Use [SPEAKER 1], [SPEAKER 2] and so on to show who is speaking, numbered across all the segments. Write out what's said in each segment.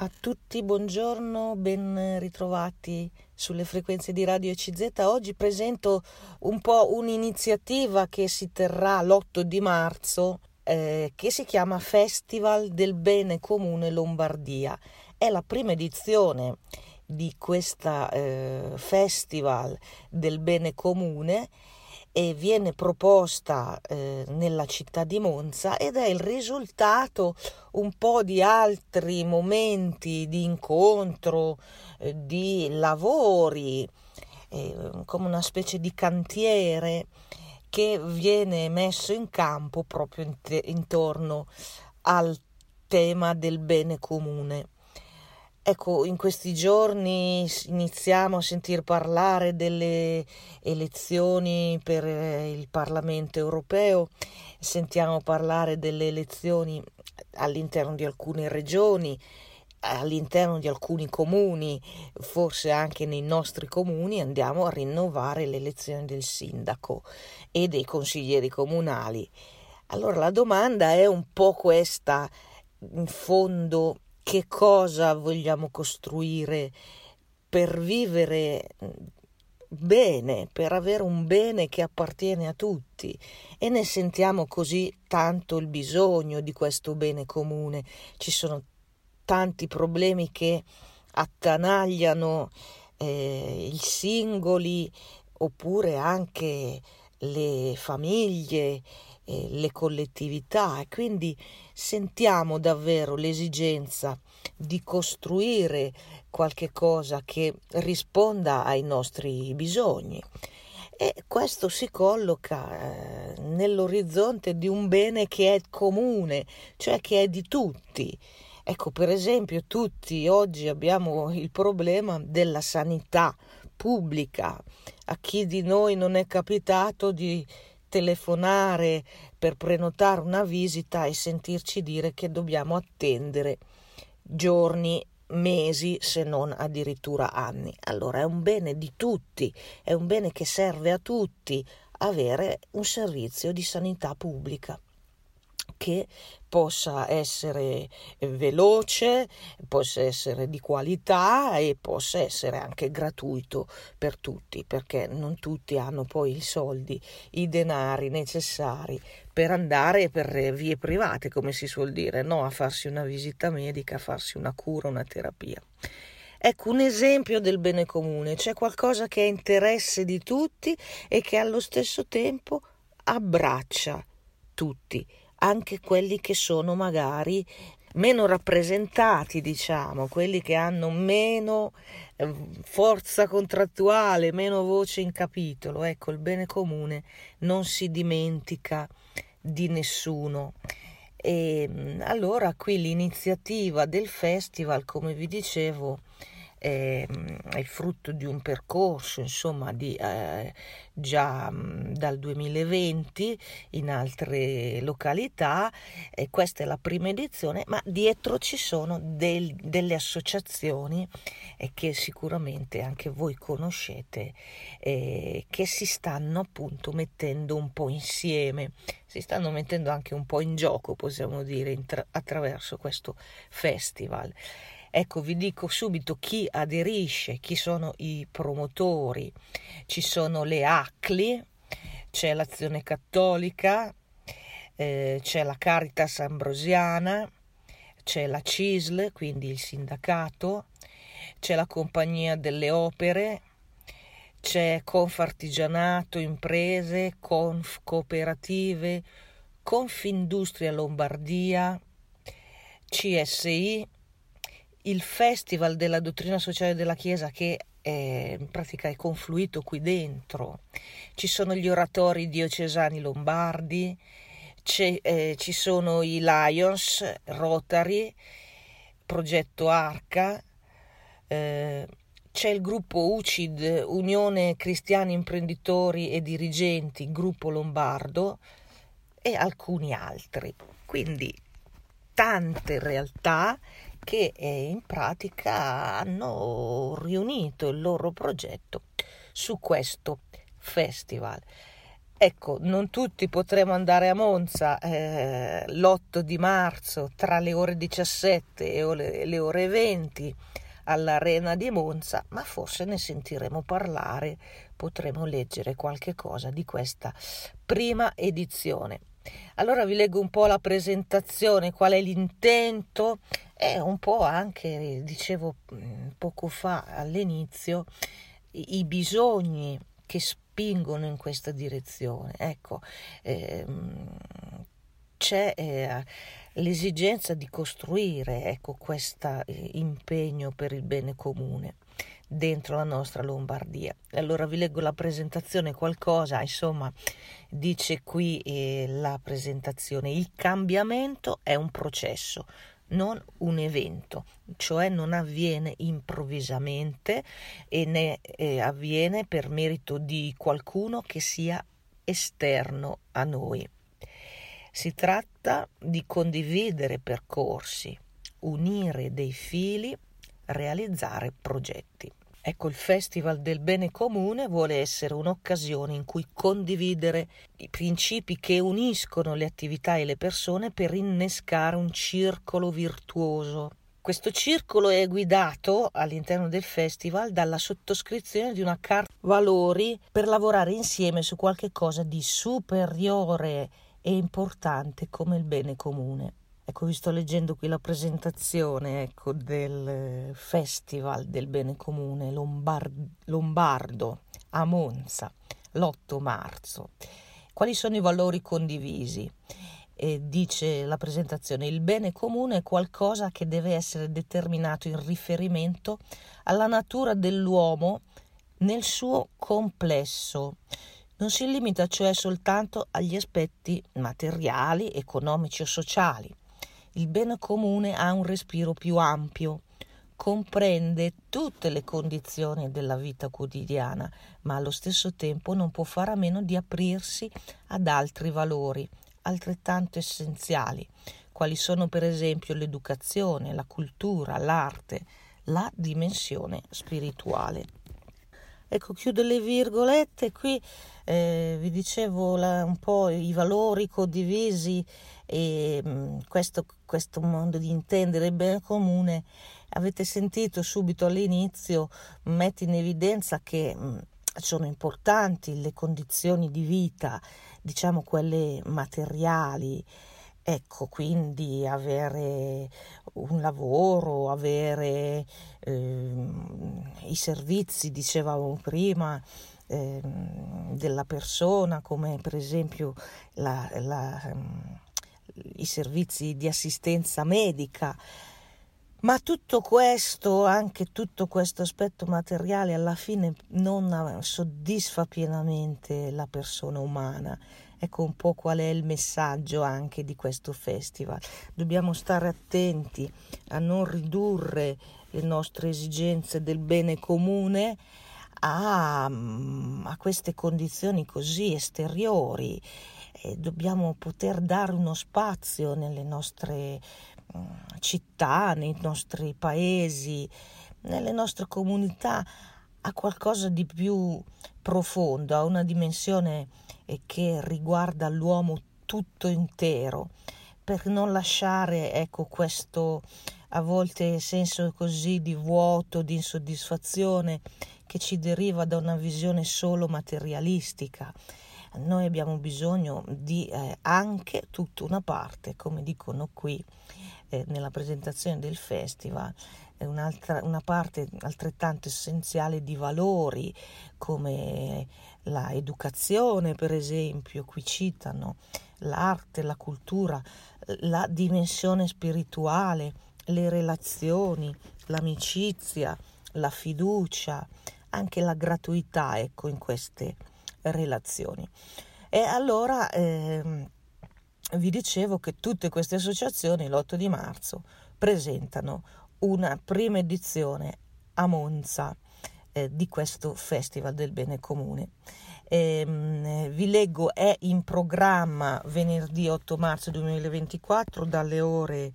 [SPEAKER 1] A tutti buongiorno, ben ritrovati sulle frequenze di Radio ECZ. Oggi presento un po' un'iniziativa che si terrà l'8 di marzo eh, che si chiama Festival del Bene Comune Lombardia. È la prima edizione di questa eh, Festival del Bene Comune e viene proposta eh, nella città di Monza ed è il risultato un po' di altri momenti di incontro, eh, di lavori, eh, come una specie di cantiere che viene messo in campo proprio intorno al tema del bene comune. Ecco, in questi giorni iniziamo a sentir parlare delle elezioni per eh, il Parlamento europeo, sentiamo parlare delle elezioni all'interno di alcune regioni, all'interno di alcuni comuni, forse anche nei nostri comuni, andiamo a rinnovare le elezioni del sindaco e dei consiglieri comunali. Allora la domanda è un po' questa, in fondo che cosa vogliamo costruire per vivere bene, per avere un bene che appartiene a tutti e ne sentiamo così tanto il bisogno di questo bene comune. Ci sono tanti problemi che attanagliano eh, i singoli oppure anche le famiglie le collettività e quindi sentiamo davvero l'esigenza di costruire qualche cosa che risponda ai nostri bisogni e questo si colloca eh, nell'orizzonte di un bene che è comune, cioè che è di tutti. Ecco, per esempio, tutti oggi abbiamo il problema della sanità pubblica. A chi di noi non è capitato di telefonare per prenotare una visita e sentirci dire che dobbiamo attendere giorni, mesi, se non addirittura anni. Allora è un bene di tutti, è un bene che serve a tutti avere un servizio di sanità pubblica che possa essere veloce, possa essere di qualità e possa essere anche gratuito per tutti, perché non tutti hanno poi i soldi, i denari necessari per andare per vie private, come si suol dire, no? a farsi una visita medica, a farsi una cura, una terapia. Ecco un esempio del bene comune, c'è qualcosa che è interesse di tutti e che allo stesso tempo abbraccia tutti anche quelli che sono magari meno rappresentati, diciamo, quelli che hanno meno eh, forza contrattuale, meno voce in capitolo. Ecco, il bene comune non si dimentica di nessuno. E allora qui l'iniziativa del festival, come vi dicevo, è, è il frutto di un percorso, insomma, di, eh, già dal 2020 in altre località. E questa è la prima edizione, ma dietro ci sono del, delle associazioni eh, che sicuramente anche voi conoscete, eh, che si stanno appunto mettendo un po' insieme, si stanno mettendo anche un po' in gioco, possiamo dire, intra- attraverso questo festival. Ecco, vi dico subito chi aderisce, chi sono i promotori. Ci sono le ACLI, c'è l'Azione Cattolica, eh, c'è la Caritas Ambrosiana, c'è la CISL, quindi il sindacato, c'è la Compagnia delle Opere, c'è Confartigianato, imprese, Conf cooperative, Confindustria Lombardia, CSI, il Festival della dottrina sociale della Chiesa che è, in pratica è confluito qui Ci sono gli oratori diocesani lombardi, eh, ci sono i Lions, Rotary, Progetto Arca, eh, c'è il gruppo UCID, Unione Cristiani Imprenditori e Dirigenti, gruppo lombardo e alcuni altri. Quindi tante realtà che eh, in pratica hanno riunito il loro progetto su questo festival. Ecco, non tutti potremo andare a Monza eh, l'8 di marzo tra le ore 17 e le ore 20 all'Arena di Monza, ma forse ne sentiremo parlare, potremo leggere qualche cosa di questa prima edizione. Allora vi leggo un po' la presentazione, qual è l'intento e un po' anche, dicevo mm, poco fa all'inizio, i bisogni che spingono in questa direzione. Ecco, ehm, c'è eh, l'esigenza di costruire ecco, questo eh, impegno per il bene comune dentro la nostra Lombardia. Allora vi leggo la presentazione, qualcosa, insomma, dice qui eh, la presentazione, il cambiamento è un processo, non un evento, cioè non avviene improvvisamente e ne eh, avviene per merito di qualcuno che sia esterno a noi. Si tratta di condividere percorsi, unire dei fili, realizzare progetti. Ecco, il Festival del Bene Comune vuole essere un'occasione in cui condividere i principi che uniscono le attività e le persone per innescare un circolo virtuoso. Questo circolo è guidato all'interno del festival dalla sottoscrizione di una carta valori per lavorare insieme su qualche cosa di superiore e importante come il bene comune. Ecco, vi sto leggendo qui la presentazione ecco, del Festival del Bene Comune Lombard- Lombardo a Monza l'8 marzo. Quali sono i valori condivisi? E dice la presentazione, il bene comune è qualcosa che deve essere determinato in riferimento alla natura dell'uomo nel suo complesso. Non si limita cioè soltanto agli aspetti materiali, economici o sociali il bene comune ha un respiro più ampio, comprende tutte le condizioni della vita quotidiana, ma allo stesso tempo non può fare a meno di aprirsi ad altri valori altrettanto essenziali, quali sono per esempio l'educazione, la cultura, l'arte, la dimensione spirituale. Ecco, chiudo le virgolette, qui eh, vi dicevo la, un po' i valori condivisi e mh, mm, questo, questo modo di intendere il bene comune. Avete sentito subito all'inizio, mette in evidenza che mm, sono importanti le condizioni di vita, diciamo quelle materiali, Ecco, quindi avere un lavoro, avere eh, i servizi, dicevamo prima, eh, della persona, come per esempio la, la, um, i servizi di assistenza medica. Ma tutto questo, anche tutto questo aspetto materiale, alla fine non soddisfa pienamente la persona umana Ecco un po' qual è il messaggio anche di questo festival. Dobbiamo stare attenti a non ridurre le nostre esigenze del bene comune a, a queste condizioni così esteriori. E dobbiamo poter dare uno spazio nelle nostre mm, città, nei nostri paesi, nelle nostre comunità a qualcosa di più profondo, a una dimensione e che riguarda l'uomo tutto intero, per non lasciare ecco questo a volte senso così di vuoto, di insoddisfazione che ci deriva da una visione solo materialistica. Noi abbiamo bisogno di eh, anche tutta una parte, come dicono qui eh, nella presentazione del festival, una parte altrettanto essenziale di valori come la educazione, per esempio, qui citano l'arte, la cultura, la dimensione spirituale, le relazioni, l'amicizia, la fiducia, anche la gratuità, ecco, in queste relazioni. E allora eh, vi dicevo che tutte queste associazioni l'8 di marzo presentano una prima edizione a Monza eh, di questo Festival del Bene Comune. Eh, vi leggo, è in programma venerdì 8 marzo 2024 dalle ore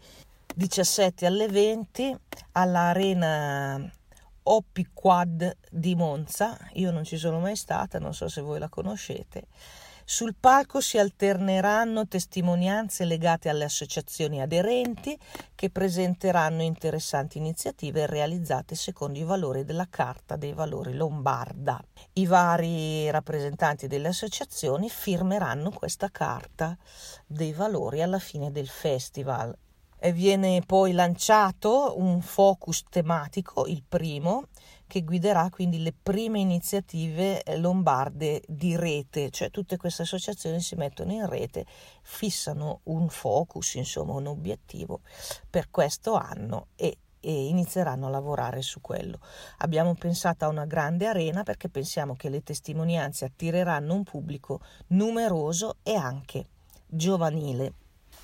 [SPEAKER 1] 17 alle 20 all'Arena Oppi Quad di Monza. Io non ci sono mai stata, non so se voi la conoscete. Sul palco si alterneranno testimonianze legate alle associazioni aderenti che presenteranno interessanti iniziative realizzate secondo i valori della Carta dei Valori Lombarda. I vari rappresentanti delle associazioni firmeranno questa Carta dei Valori alla fine del festival. Viene poi lanciato un focus tematico, il primo, che guiderà quindi le prime iniziative eh, lombarde di rete, cioè tutte queste associazioni si mettono in rete, fissano un focus, insomma un obiettivo per questo anno e, e inizieranno a lavorare su quello. Abbiamo pensato a una grande arena perché pensiamo che le testimonianze attireranno un pubblico numeroso e anche giovanile.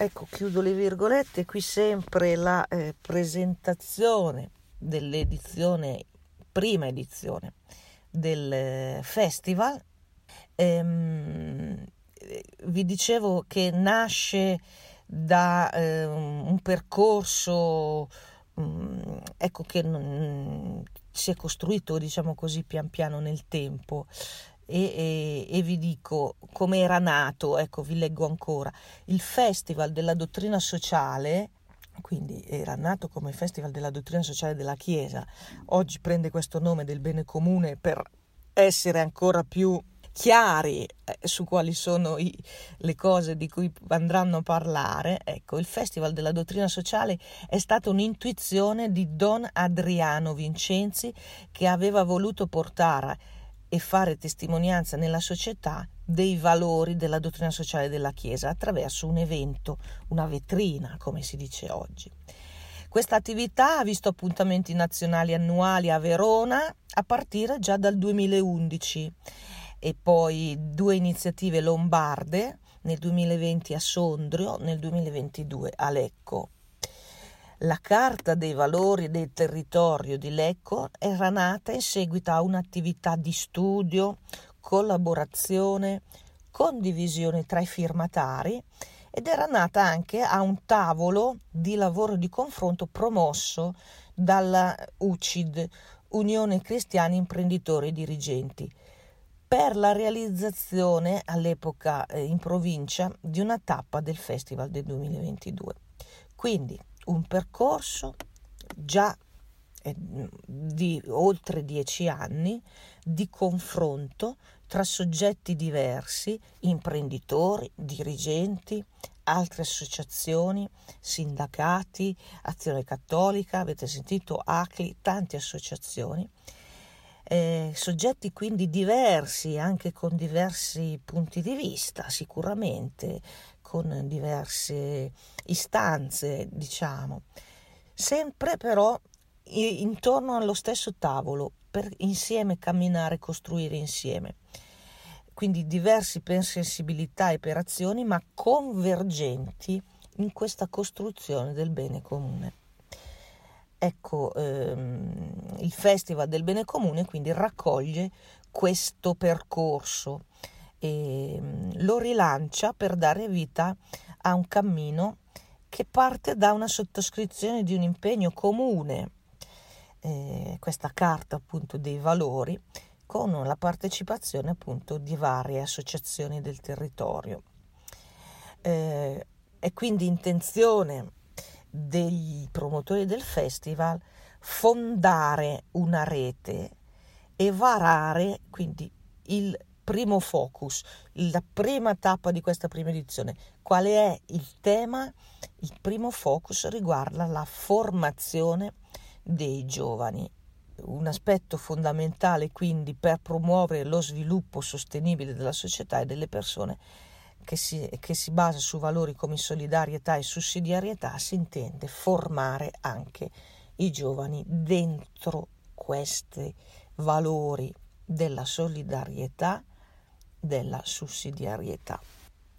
[SPEAKER 1] Ecco, chiudo le virgolette, qui sempre la eh, presentazione dell'edizione prima edizione del eh, festival. Ehm, vi dicevo che nasce da eh, un percorso um, ecco che non, si è costruito diciamo così pian piano nel tempo e, e, e, vi dico come era nato, ecco vi leggo ancora, il Festival della Dottrina Sociale quindi era nato come Festival della Dottrina Sociale della Chiesa, oggi prende questo nome del bene comune per essere ancora più chiari eh, su quali sono i, le cose di cui andranno a parlare, ecco, il Festival della Dottrina Sociale è stata un'intuizione di Don Adriano Vincenzi che aveva voluto portare e fare testimonianza nella società dei valori della dottrina sociale della Chiesa attraverso un evento, una vetrina, come si dice oggi. Questa attività ha visto appuntamenti nazionali annuali a Verona a partire già dal 2011 e poi due iniziative lombarde nel 2020 a Sondrio, nel 2022 a Lecco. La Carta dei valori del territorio di Lecco era nata in seguito a un'attività di studio, collaborazione, condivisione tra i firmatari ed era nata anche a un tavolo di lavoro di confronto promosso dalla UCID, Unione Cristiani Imprenditori e Dirigenti, per la realizzazione all'epoca eh, in provincia di una tappa del Festival del 2022. Quindi un percorso già eh, di oltre dieci anni di confronto tra soggetti diversi, imprenditori, dirigenti, altre associazioni, sindacati, Azione Cattolica, avete sentito ACLI, tante associazioni, eh, soggetti quindi diversi, anche con diversi punti di vista, sicuramente, con diverse istanze, diciamo, sempre però intorno allo stesso tavolo per insieme camminare, costruire insieme. Quindi diversi per sensibilità e per azioni, ma convergenti in questa costruzione del bene comune. Ecco, ehm, il Festival del Bene Comune quindi raccoglie questo percorso e ehm, lo rilancia per dare vita a un cammino che parte da una sottoscrizione di un impegno comune, eh, questa carta appunto dei valori, con la partecipazione appunto di varie associazioni del territorio. Eh, è quindi intenzione dei promotori del festival fondare una rete e varare quindi il primo focus, la prima tappa di questa prima edizione. Qual è il tema? Il primo focus riguarda la formazione dei giovani. Un aspetto fondamentale quindi per promuovere lo sviluppo sostenibile della società e delle persone che si, che si basa su valori come solidarietà e sussidiarietà si intende formare anche i giovani dentro questi valori della solidarietà della sussidiarietà.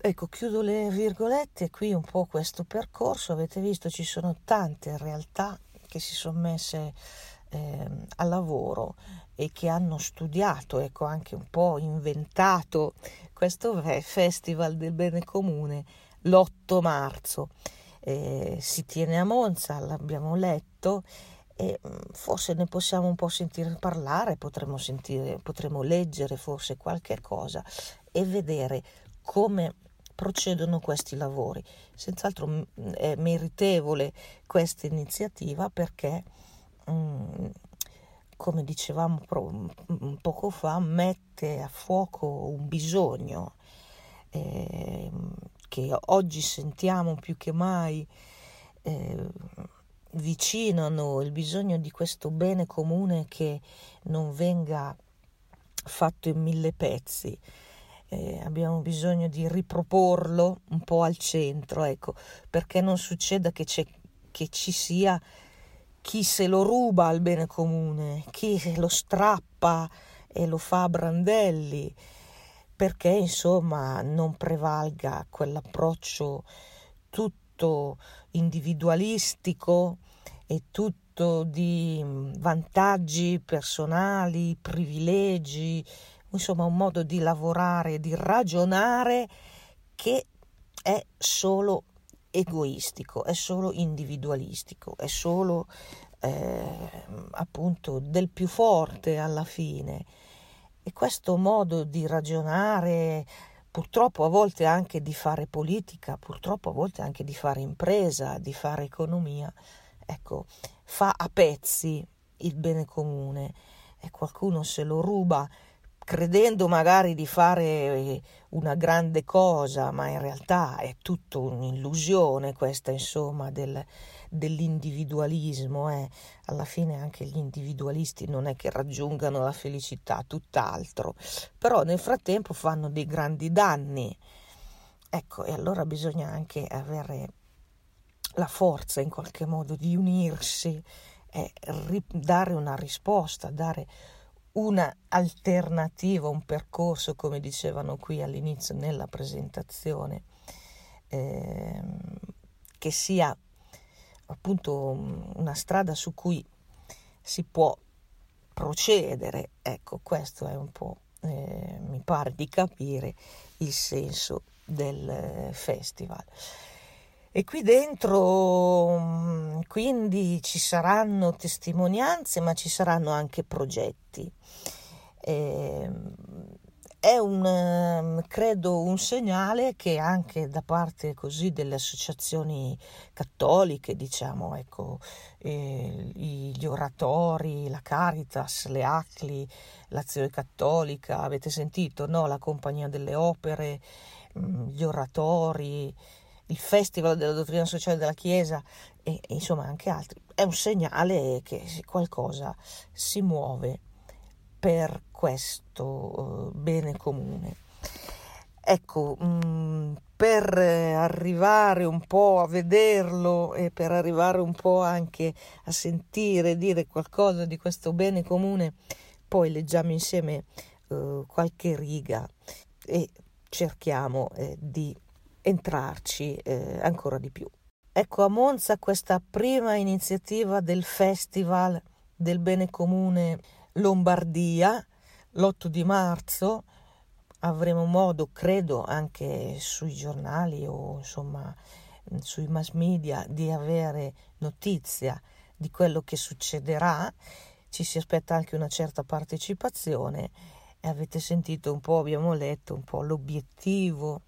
[SPEAKER 1] Ecco, chiudo le virgolette, qui un po' questo percorso, avete visto ci sono tante realtà che si sono messe eh, al lavoro e che hanno studiato, ecco anche un po' inventato questo Festival del Bene Comune l'8 marzo. Eh, si tiene a Monza, l'abbiamo letto e mm, forse ne possiamo un po' sentire parlare, potremmo, sentire, potremmo leggere forse qualche cosa e vedere come procedono questi lavori. Senz'altro mm, è meritevole questa iniziativa perché, mm, come dicevamo poco fa, mette a fuoco un bisogno eh, che oggi sentiamo più che mai eh, vicino a noi, il bisogno di questo bene comune che non venga fatto in mille pezzi. Eh, abbiamo bisogno di riproporlo un po' al centro, ecco, perché non succeda che, che ci sia chi se lo ruba al bene comune, chi lo strappa e lo fa a brandelli, perché insomma non prevalga quell'approccio tutto individualistico e tutto di vantaggi personali, privilegi, insomma un modo di lavorare, di ragionare che è solo egoistico, è solo individualistico, è solo eh, appunto del più forte alla fine. E questo modo di ragionare, purtroppo a volte anche di fare politica, purtroppo a volte anche di fare impresa, di fare economia, ecco, fa a pezzi il bene comune. E qualcuno se lo ruba credendo magari di fare eh, una grande cosa, ma in realtà è tutto un'illusione questa, insomma, del, dell'individualismo. Eh. Alla fine anche gli individualisti non è che raggiungano la felicità, tutt'altro, però nel frattempo fanno dei grandi danni. Ecco, e allora bisogna anche avere la forza in qualche modo di unirsi e dare una risposta, dare un'alternativa, un percorso, come dicevano qui all'inizio nella presentazione, eh, che sia appunto una strada su cui si può procedere. Ecco, questo è un po', eh, mi pare di capire, il senso del festival. E qui dentro mm, quindi ci saranno testimonianze, ma ci saranno anche progetti. E, ehm, è un, ehm, credo, un segnale che anche da parte così delle associazioni cattoliche, diciamo, ecco, eh, gli oratori, la Caritas, le ACLI, l'Azione Cattolica, avete sentito, no? La Compagnia delle Opere, mm, gli oratori, il Festival della Dottrina Sociale della Chiesa e, e insomma anche altri, è un segnale che qualcosa si muove per questo uh, bene comune. Ecco, mm, per arrivare un po' a vederlo e per arrivare un po' anche a sentire dire qualcosa di questo bene comune, poi leggiamo insieme uh, qualche riga e cerchiamo eh, di entrarci eh, ancora di più. Ecco a Monza questa prima iniziativa del Festival del Bene Comune Lombardia, l'8 di marzo, avremo modo, credo, anche sui giornali o insomma sui mass media di avere notizia di quello che succederà. Ci si aspetta anche una certa partecipazione e avete sentito un po', abbiamo letto un po' l'obiettivo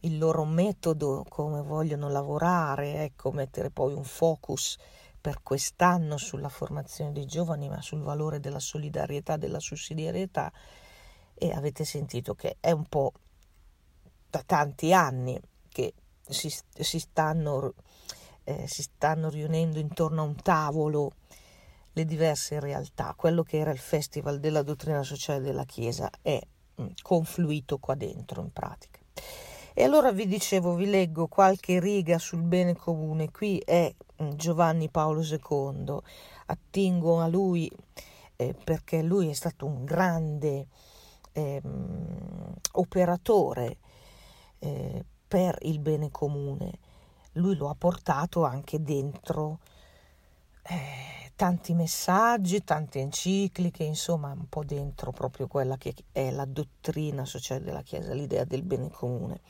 [SPEAKER 1] il loro metodo, come vogliono lavorare, ecco, mettere poi un focus per quest'anno sulla formazione dei giovani, ma sul valore della solidarietà, della sussidiarietà. E avete sentito che è un po' da tanti anni che si, si, stanno, eh, si stanno riunendo intorno a un tavolo le diverse realtà. Quello che era il Festival della dottrina sociale della Chiesa è mm, confluito qua dentro in pratica. E allora vi dicevo, vi leggo qualche riga sul bene comune. Qui è mm, Giovanni Paolo II, attingo a lui eh, perché lui è stato un grande eh, operatore eh, per il bene comune. Lui lo ha portato anche dentro eh, tanti messaggi, tante encicliche, insomma un po' dentro proprio quella che è la dottrina sociale della Chiesa, l'idea del bene comune.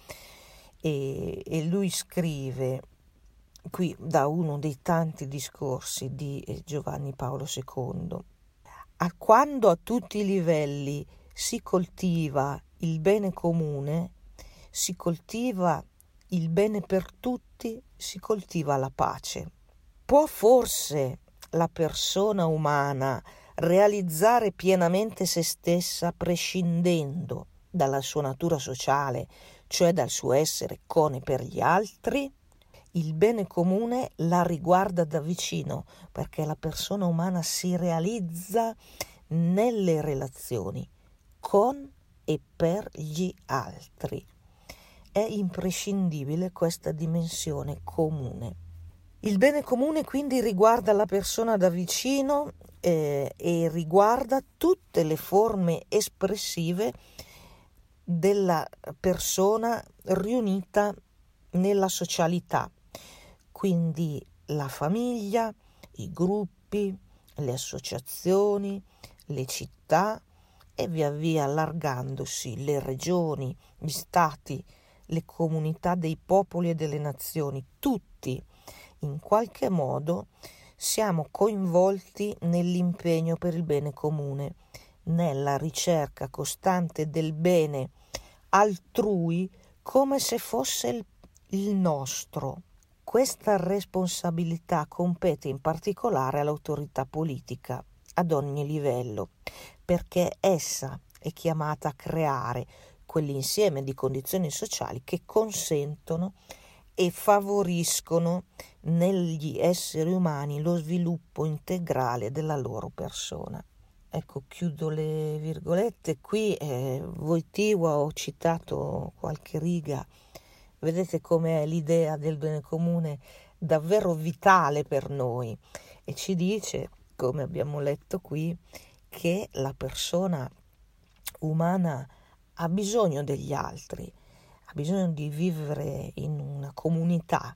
[SPEAKER 1] E, e lui scrive qui da uno dei tanti discorsi di eh, Giovanni Paolo II, a quando a tutti i livelli si coltiva il bene comune, si coltiva il bene per tutti, si coltiva la pace. Può forse la persona umana realizzare pienamente se stessa prescindendo dalla sua natura sociale, cioè dal suo essere con e per gli altri? Il bene comune la riguarda da vicino perché la persona umana si realizza nelle relazioni con e per gli altri. È imprescindibile questa dimensione comune. Il bene comune quindi riguarda la persona da vicino eh, e riguarda tutte le forme espressive della persona riunita nella socialità, quindi la famiglia, i gruppi, le associazioni, le città e via via allargandosi le regioni, gli stati, le comunità dei popoli e delle nazioni, tutti in qualche modo siamo coinvolti nell'impegno per il bene comune, nella ricerca costante del bene altrui come se fosse il, il nostro. Questa responsabilità compete in particolare all'autorità politica ad ogni livello, perché essa è chiamata a creare quell'insieme di condizioni sociali che consentono e favoriscono negli esseri umani lo sviluppo integrale della loro persona. Ecco, chiudo le virgolette. Qui eh, Voitiva ho citato qualche riga. Vedete com'è l'idea del bene comune davvero vitale per noi e ci dice, come abbiamo letto qui, che la persona umana ha bisogno degli altri, ha bisogno di vivere in una comunità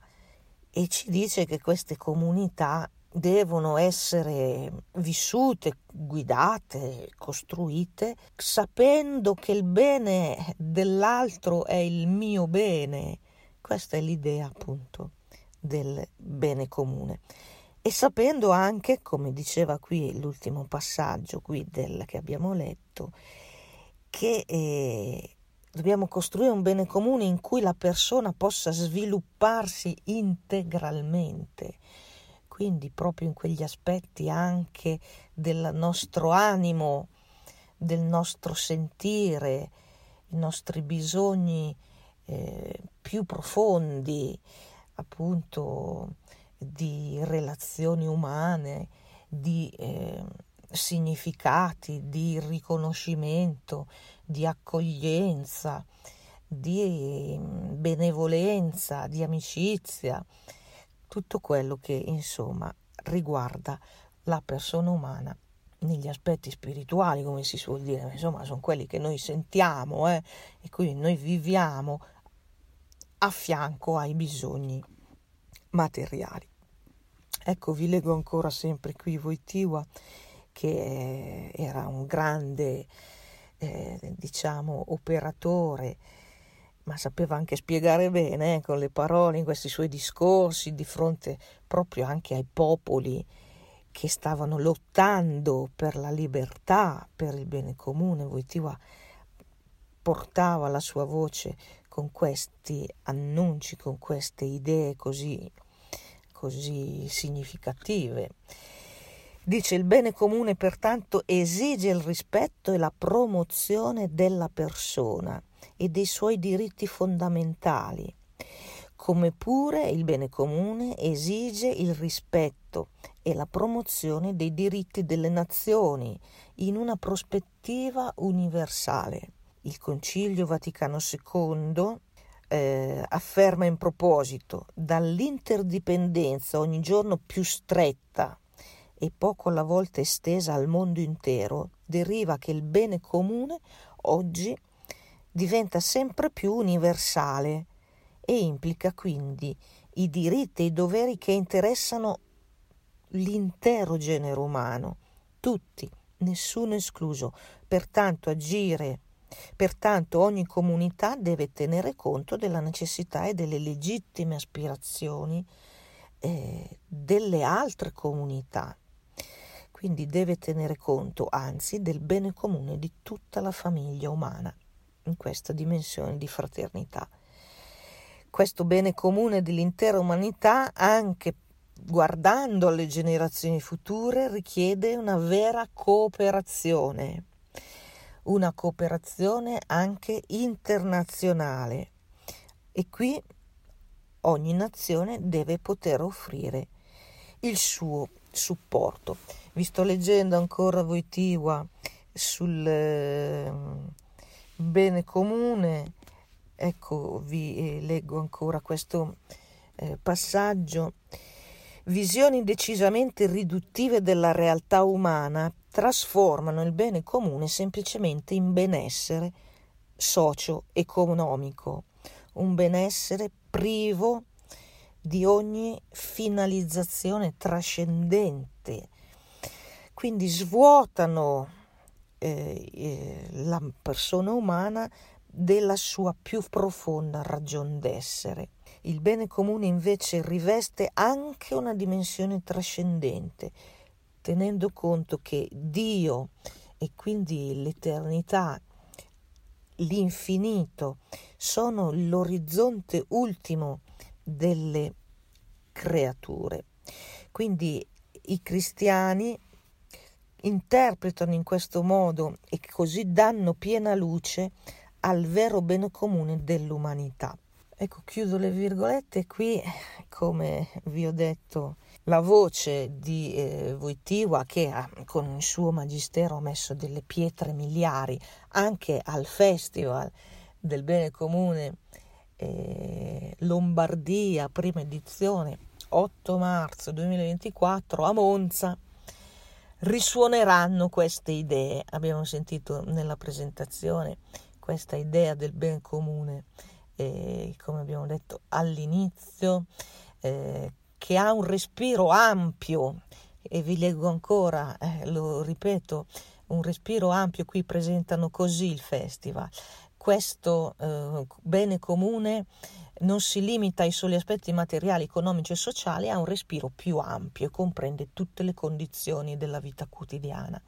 [SPEAKER 1] e ci dice che queste comunità devono essere vissute, guidate, costruite, sapendo che il bene dell'altro è il mio bene. Questa è l'idea appunto del bene comune. E sapendo anche, come diceva qui l'ultimo passaggio qui del, che abbiamo letto, che eh, Dobbiamo costruire un bene comune in cui la persona possa svilupparsi integralmente, quindi proprio in quegli aspetti anche del nostro animo, del nostro sentire, i nostri bisogni eh, più profondi, appunto di relazioni umane, di eh, significati, di riconoscimento, di accoglienza, di mm, benevolenza, di amicizia, tutto quello che insomma riguarda la persona umana negli aspetti spirituali, come si suol dire, insomma sono quelli che noi sentiamo eh, e quindi noi viviamo a fianco ai bisogni materiali. Ecco, vi leggo ancora sempre qui Voitiva, che era un grande eh, diciamo, operatore, ma sapeva anche spiegare bene eh, con le parole in questi suoi discorsi di fronte proprio anche ai popoli che stavano lottando per la libertà, per il bene comune. Voitiva portava la sua voce con questi annunci, con queste idee così, così significative. Dice il bene comune pertanto esige il rispetto e la promozione della persona e dei suoi diritti fondamentali, come pure il bene comune esige il rispetto e la promozione dei diritti delle nazioni in una prospettiva universale. Il Concilio Vaticano II eh, afferma in proposito dall'interdipendenza ogni giorno più stretta e poco alla volta estesa al mondo intero, deriva che il bene comune oggi diventa sempre più universale e implica quindi i diritti e i doveri che interessano l'intero genere umano, tutti, nessuno escluso. Pertanto agire, pertanto ogni comunità deve tenere conto della necessità e delle legittime aspirazioni eh, delle altre comunità quindi deve tenere conto, anzi, del bene comune di tutta la famiglia umana. in questa dimensione di fraternità. Questo bene comune dell'intera umanità, anche guardando alle generazioni future, richiede una vera cooperazione, una cooperazione anche internazionale. E qui ogni nazione deve poter offrire il suo supporto. Vi sto leggendo ancora Voitiva sul eh, bene comune, ecco vi eh, leggo ancora questo eh, passaggio. Visioni decisamente riduttive della realtà umana trasformano il bene comune semplicemente in benessere socio-economico, un benessere privo di ogni finalizzazione trascendente. Quindi svuotano eh, eh, la persona umana della sua più profonda ragion d'essere. Il bene comune invece riveste anche una dimensione trascendente, tenendo conto che Dio e quindi l'eternità, l'infinito, sono l'orizzonte ultimo delle creature. Quindi i cristiani interpretano in questo modo e così danno piena luce al vero bene comune dell'umanità. Ecco, chiudo le virgolette qui, come vi ho detto, la voce di eh, Wojtyła che ha, con il suo magistero ha messo delle pietre miliari anche al festival del bene comune eh, Lombardia, prima edizione, 8 marzo 2024 a Monza, risuoneranno queste idee. Abbiamo sentito nella presentazione questa idea del ben comune, eh, come abbiamo detto all'inizio, eh, che ha un respiro ampio, e vi leggo ancora, eh, lo ripeto, un respiro ampio, qui presentano così il festival. Questo eh, bene comune non si limita ai soli aspetti materiali, economici e sociali, ha un respiro più ampio e comprende tutte le condizioni della vita quotidiana,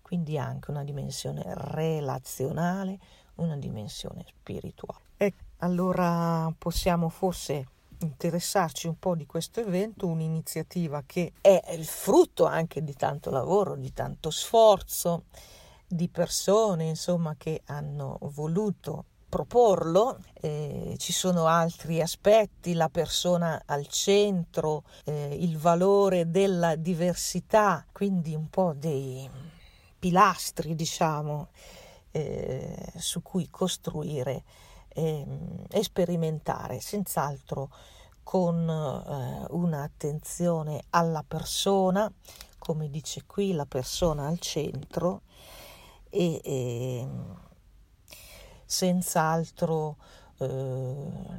[SPEAKER 1] quindi anche una dimensione relazionale, una dimensione spirituale. E allora possiamo forse interessarci un po' di questo evento, un'iniziativa che è il frutto anche di tanto lavoro, di tanto sforzo di persone insomma, che hanno voluto proporlo, eh, ci sono altri aspetti, la persona al centro, eh, il valore della diversità, quindi un po' dei pilastri, diciamo, eh, su cui costruire e sperimentare, senz'altro con eh, un'attenzione alla persona, come dice qui, la persona al centro, e, e senz'altro eh,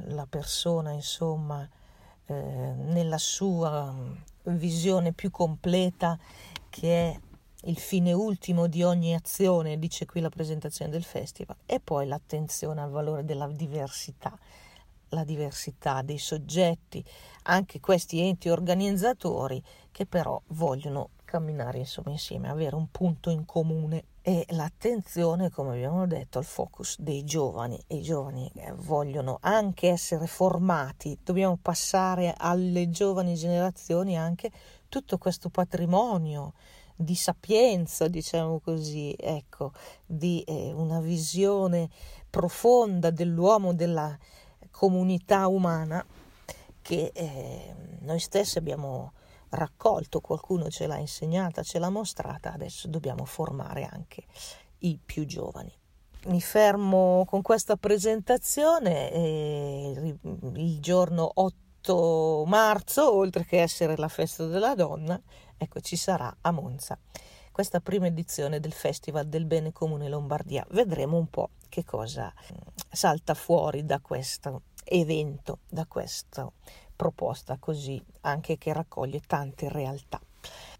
[SPEAKER 1] la persona insomma eh, nella sua visione più completa che è il fine ultimo di ogni azione, dice qui la presentazione del festival, e poi l'attenzione al valore della diversità, la diversità dei soggetti, anche questi enti organizzatori che però vogliono camminare insomma insieme, avere un punto in comune e l'attenzione, come abbiamo detto, al focus dei giovani. I giovani eh, vogliono anche essere formati, dobbiamo passare alle giovani generazioni anche tutto questo patrimonio di sapienza, diciamo così, ecco, di eh, una visione profonda dell'uomo, della comunità umana che eh, noi stessi abbiamo raccolto, qualcuno ce l'ha insegnata, ce l'ha mostrata, adesso dobbiamo formare anche i più giovani. Mi fermo con questa presentazione il giorno 8 marzo, oltre che essere la festa della donna, ecco ci sarà a Monza questa prima edizione del Festival del Bene Comune Lombardia. Vedremo un po' che cosa salta fuori da questo evento, da questo proposta così anche che raccoglie tante realtà.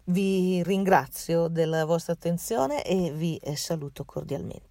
[SPEAKER 1] Vi ringrazio della vostra attenzione e vi saluto cordialmente.